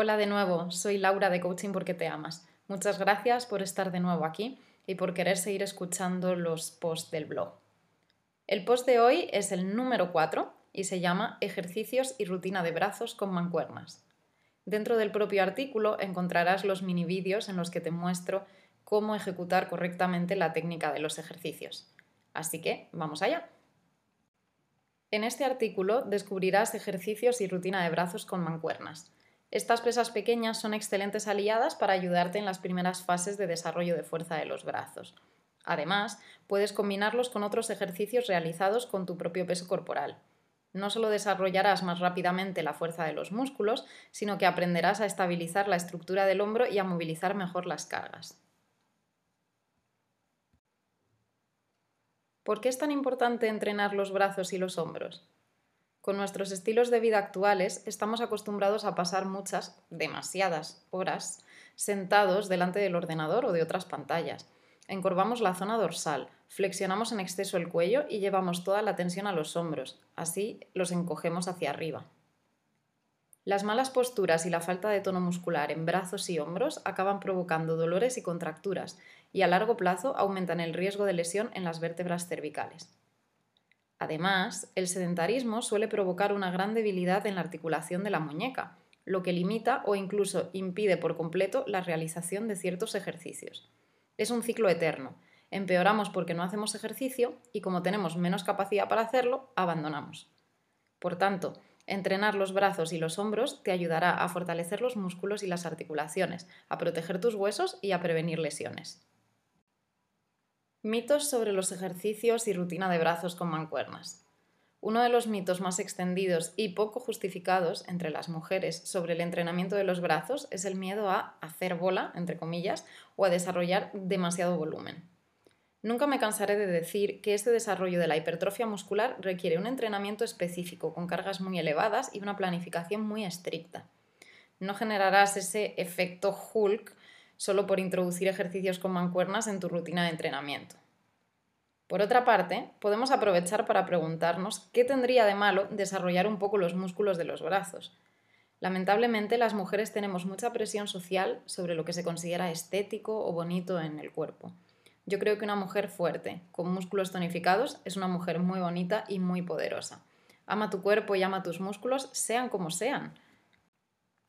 Hola de nuevo, soy Laura de Coaching porque te amas. Muchas gracias por estar de nuevo aquí y por querer seguir escuchando los posts del blog. El post de hoy es el número 4 y se llama Ejercicios y rutina de brazos con mancuernas. Dentro del propio artículo encontrarás los mini vídeos en los que te muestro cómo ejecutar correctamente la técnica de los ejercicios. Así que, vamos allá. En este artículo descubrirás ejercicios y rutina de brazos con mancuernas estas pesas pequeñas son excelentes aliadas para ayudarte en las primeras fases de desarrollo de fuerza de los brazos. Además, puedes combinarlos con otros ejercicios realizados con tu propio peso corporal. No solo desarrollarás más rápidamente la fuerza de los músculos, sino que aprenderás a estabilizar la estructura del hombro y a movilizar mejor las cargas. ¿Por qué es tan importante entrenar los brazos y los hombros? Con nuestros estilos de vida actuales estamos acostumbrados a pasar muchas, demasiadas horas sentados delante del ordenador o de otras pantallas. Encorvamos la zona dorsal, flexionamos en exceso el cuello y llevamos toda la tensión a los hombros, así los encogemos hacia arriba. Las malas posturas y la falta de tono muscular en brazos y hombros acaban provocando dolores y contracturas y a largo plazo aumentan el riesgo de lesión en las vértebras cervicales. Además, el sedentarismo suele provocar una gran debilidad en la articulación de la muñeca, lo que limita o incluso impide por completo la realización de ciertos ejercicios. Es un ciclo eterno. Empeoramos porque no hacemos ejercicio y como tenemos menos capacidad para hacerlo, abandonamos. Por tanto, entrenar los brazos y los hombros te ayudará a fortalecer los músculos y las articulaciones, a proteger tus huesos y a prevenir lesiones. Mitos sobre los ejercicios y rutina de brazos con mancuernas. Uno de los mitos más extendidos y poco justificados entre las mujeres sobre el entrenamiento de los brazos es el miedo a hacer bola, entre comillas, o a desarrollar demasiado volumen. Nunca me cansaré de decir que este desarrollo de la hipertrofia muscular requiere un entrenamiento específico con cargas muy elevadas y una planificación muy estricta. No generarás ese efecto Hulk solo por introducir ejercicios con mancuernas en tu rutina de entrenamiento. Por otra parte, podemos aprovechar para preguntarnos qué tendría de malo desarrollar un poco los músculos de los brazos. Lamentablemente, las mujeres tenemos mucha presión social sobre lo que se considera estético o bonito en el cuerpo. Yo creo que una mujer fuerte, con músculos tonificados, es una mujer muy bonita y muy poderosa. Ama tu cuerpo y ama tus músculos, sean como sean.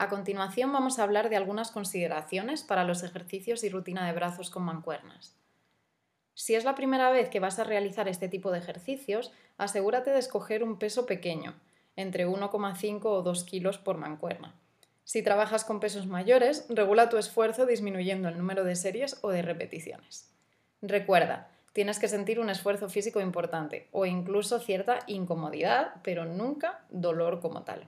A continuación vamos a hablar de algunas consideraciones para los ejercicios y rutina de brazos con mancuernas. Si es la primera vez que vas a realizar este tipo de ejercicios, asegúrate de escoger un peso pequeño, entre 1,5 o 2 kilos por mancuerna. Si trabajas con pesos mayores, regula tu esfuerzo disminuyendo el número de series o de repeticiones. Recuerda, tienes que sentir un esfuerzo físico importante o incluso cierta incomodidad, pero nunca dolor como tal.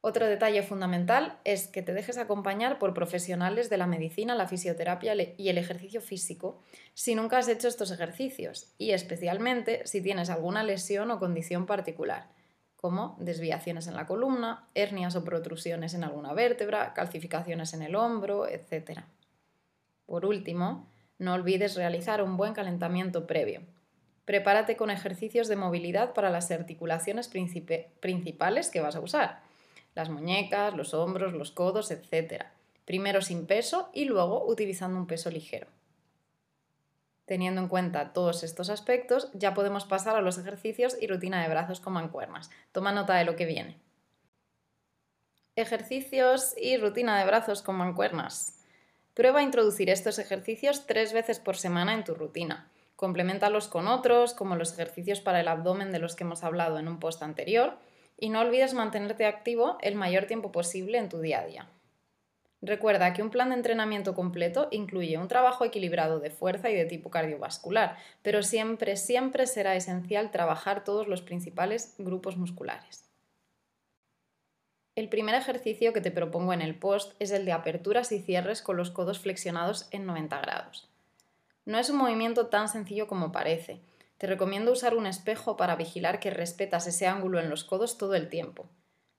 Otro detalle fundamental es que te dejes acompañar por profesionales de la medicina, la fisioterapia y el ejercicio físico si nunca has hecho estos ejercicios y especialmente si tienes alguna lesión o condición particular, como desviaciones en la columna, hernias o protrusiones en alguna vértebra, calcificaciones en el hombro, etc. Por último, no olvides realizar un buen calentamiento previo. Prepárate con ejercicios de movilidad para las articulaciones principales que vas a usar las muñecas, los hombros, los codos, etc. Primero sin peso y luego utilizando un peso ligero. Teniendo en cuenta todos estos aspectos, ya podemos pasar a los ejercicios y rutina de brazos con mancuernas. Toma nota de lo que viene. Ejercicios y rutina de brazos con mancuernas. Prueba a introducir estos ejercicios tres veces por semana en tu rutina. Compleméntalos con otros, como los ejercicios para el abdomen de los que hemos hablado en un post anterior, y no olvides mantenerte activo el mayor tiempo posible en tu día a día. Recuerda que un plan de entrenamiento completo incluye un trabajo equilibrado de fuerza y de tipo cardiovascular, pero siempre, siempre será esencial trabajar todos los principales grupos musculares. El primer ejercicio que te propongo en el post es el de aperturas y cierres con los codos flexionados en 90 grados. No es un movimiento tan sencillo como parece, te recomiendo usar un espejo para vigilar que respetas ese ángulo en los codos todo el tiempo.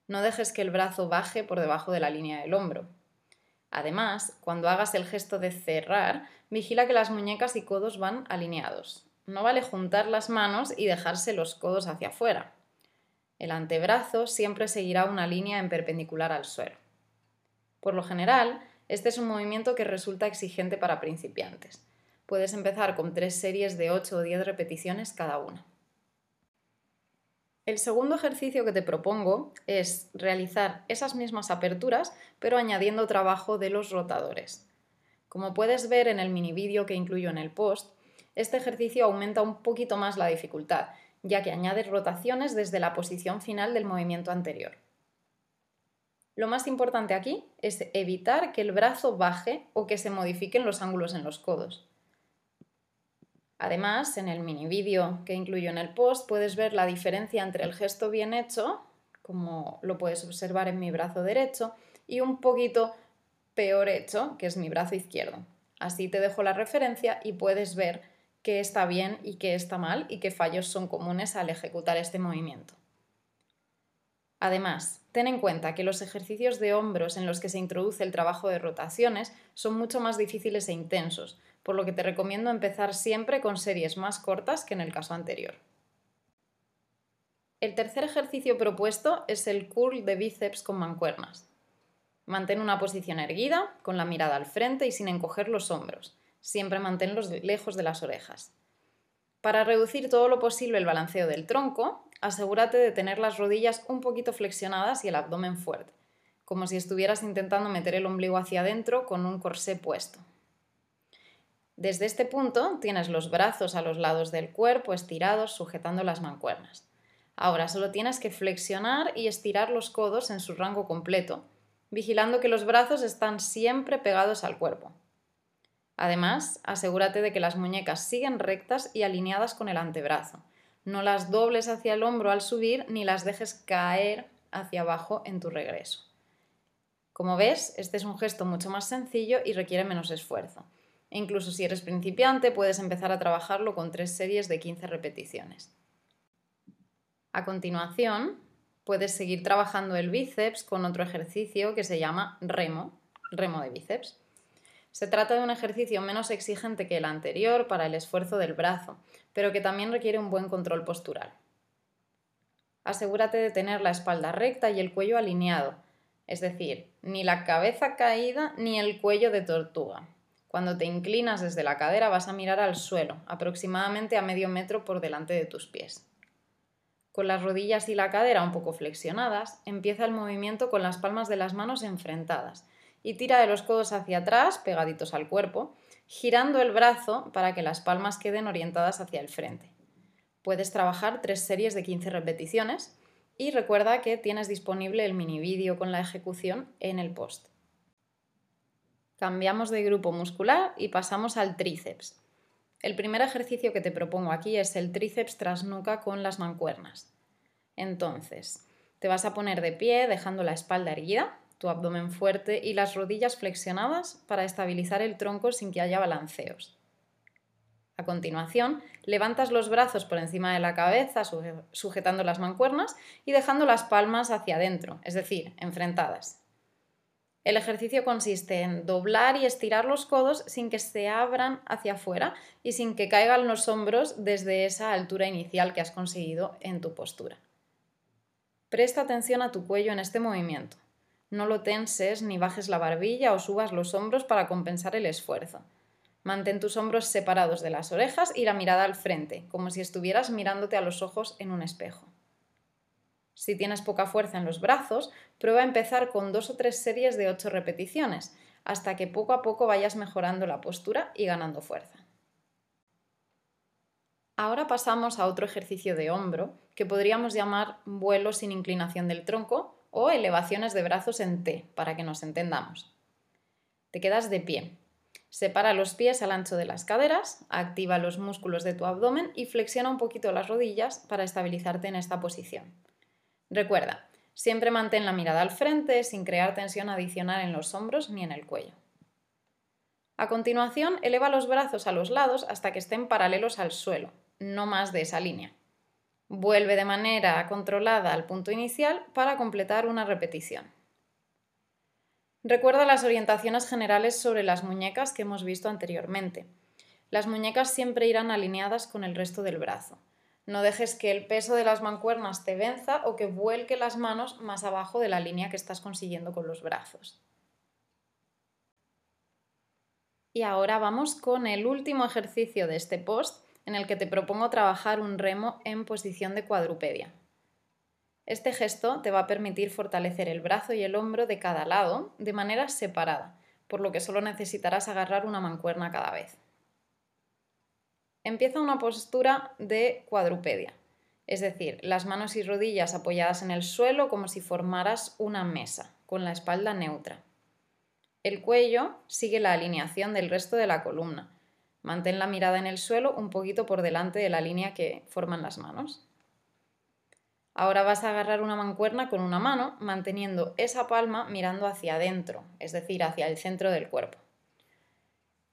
No dejes que el brazo baje por debajo de la línea del hombro. Además, cuando hagas el gesto de cerrar, vigila que las muñecas y codos van alineados. No vale juntar las manos y dejarse los codos hacia afuera. El antebrazo siempre seguirá una línea en perpendicular al suelo. Por lo general, este es un movimiento que resulta exigente para principiantes. Puedes empezar con tres series de 8 o 10 repeticiones cada una. El segundo ejercicio que te propongo es realizar esas mismas aperturas, pero añadiendo trabajo de los rotadores. Como puedes ver en el mini vídeo que incluyo en el post, este ejercicio aumenta un poquito más la dificultad, ya que añade rotaciones desde la posición final del movimiento anterior. Lo más importante aquí es evitar que el brazo baje o que se modifiquen los ángulos en los codos. Además, en el mini vídeo que incluyo en el post puedes ver la diferencia entre el gesto bien hecho, como lo puedes observar en mi brazo derecho, y un poquito peor hecho, que es mi brazo izquierdo. Así te dejo la referencia y puedes ver qué está bien y qué está mal y qué fallos son comunes al ejecutar este movimiento. Además, ten en cuenta que los ejercicios de hombros en los que se introduce el trabajo de rotaciones son mucho más difíciles e intensos, por lo que te recomiendo empezar siempre con series más cortas que en el caso anterior. El tercer ejercicio propuesto es el curl de bíceps con mancuernas. Mantén una posición erguida, con la mirada al frente y sin encoger los hombros. Siempre manténlos lejos de las orejas. Para reducir todo lo posible el balanceo del tronco, asegúrate de tener las rodillas un poquito flexionadas y el abdomen fuerte, como si estuvieras intentando meter el ombligo hacia adentro con un corsé puesto. Desde este punto tienes los brazos a los lados del cuerpo estirados sujetando las mancuernas. Ahora solo tienes que flexionar y estirar los codos en su rango completo, vigilando que los brazos están siempre pegados al cuerpo. Además, asegúrate de que las muñecas siguen rectas y alineadas con el antebrazo, no las dobles hacia el hombro al subir ni las dejes caer hacia abajo en tu regreso. Como ves, este es un gesto mucho más sencillo y requiere menos esfuerzo. Incluso si eres principiante, puedes empezar a trabajarlo con tres series de 15 repeticiones. A continuación, puedes seguir trabajando el bíceps con otro ejercicio que se llama remo, remo de bíceps. Se trata de un ejercicio menos exigente que el anterior para el esfuerzo del brazo, pero que también requiere un buen control postural. Asegúrate de tener la espalda recta y el cuello alineado, es decir, ni la cabeza caída ni el cuello de tortuga. Cuando te inclinas desde la cadera vas a mirar al suelo, aproximadamente a medio metro por delante de tus pies. Con las rodillas y la cadera un poco flexionadas, empieza el movimiento con las palmas de las manos enfrentadas y tira de los codos hacia atrás, pegaditos al cuerpo, girando el brazo para que las palmas queden orientadas hacia el frente. Puedes trabajar tres series de 15 repeticiones y recuerda que tienes disponible el mini vídeo con la ejecución en el post. Cambiamos de grupo muscular y pasamos al tríceps. El primer ejercicio que te propongo aquí es el tríceps tras nuca con las mancuernas. Entonces, te vas a poner de pie dejando la espalda erguida, tu abdomen fuerte y las rodillas flexionadas para estabilizar el tronco sin que haya balanceos. A continuación, levantas los brazos por encima de la cabeza sujetando las mancuernas y dejando las palmas hacia adentro, es decir, enfrentadas. El ejercicio consiste en doblar y estirar los codos sin que se abran hacia afuera y sin que caigan los hombros desde esa altura inicial que has conseguido en tu postura. Presta atención a tu cuello en este movimiento. No lo tenses ni bajes la barbilla o subas los hombros para compensar el esfuerzo. Mantén tus hombros separados de las orejas y la mirada al frente, como si estuvieras mirándote a los ojos en un espejo. Si tienes poca fuerza en los brazos, prueba a empezar con dos o tres series de ocho repeticiones, hasta que poco a poco vayas mejorando la postura y ganando fuerza. Ahora pasamos a otro ejercicio de hombro, que podríamos llamar vuelo sin inclinación del tronco o elevaciones de brazos en T, para que nos entendamos. Te quedas de pie. Separa los pies al ancho de las caderas, activa los músculos de tu abdomen y flexiona un poquito las rodillas para estabilizarte en esta posición. Recuerda, siempre mantén la mirada al frente sin crear tensión adicional en los hombros ni en el cuello. A continuación, eleva los brazos a los lados hasta que estén paralelos al suelo, no más de esa línea. Vuelve de manera controlada al punto inicial para completar una repetición. Recuerda las orientaciones generales sobre las muñecas que hemos visto anteriormente. Las muñecas siempre irán alineadas con el resto del brazo. No dejes que el peso de las mancuernas te venza o que vuelque las manos más abajo de la línea que estás consiguiendo con los brazos. Y ahora vamos con el último ejercicio de este post en el que te propongo trabajar un remo en posición de cuadrupedia. Este gesto te va a permitir fortalecer el brazo y el hombro de cada lado de manera separada, por lo que solo necesitarás agarrar una mancuerna cada vez. Empieza una postura de cuadrupedia, es decir, las manos y rodillas apoyadas en el suelo como si formaras una mesa, con la espalda neutra. El cuello sigue la alineación del resto de la columna. Mantén la mirada en el suelo un poquito por delante de la línea que forman las manos. Ahora vas a agarrar una mancuerna con una mano, manteniendo esa palma mirando hacia adentro, es decir, hacia el centro del cuerpo.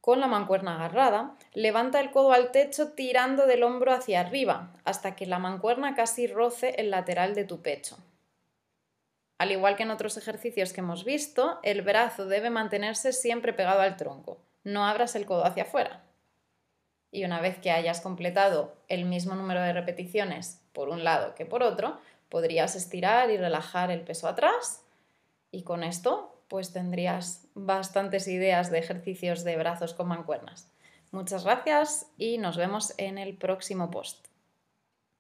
Con la mancuerna agarrada, levanta el codo al techo tirando del hombro hacia arriba, hasta que la mancuerna casi roce el lateral de tu pecho. Al igual que en otros ejercicios que hemos visto, el brazo debe mantenerse siempre pegado al tronco. No abras el codo hacia afuera. Y una vez que hayas completado el mismo número de repeticiones por un lado que por otro, podrías estirar y relajar el peso atrás y con esto pues tendrías bastantes ideas de ejercicios de brazos con mancuernas. Muchas gracias y nos vemos en el próximo post.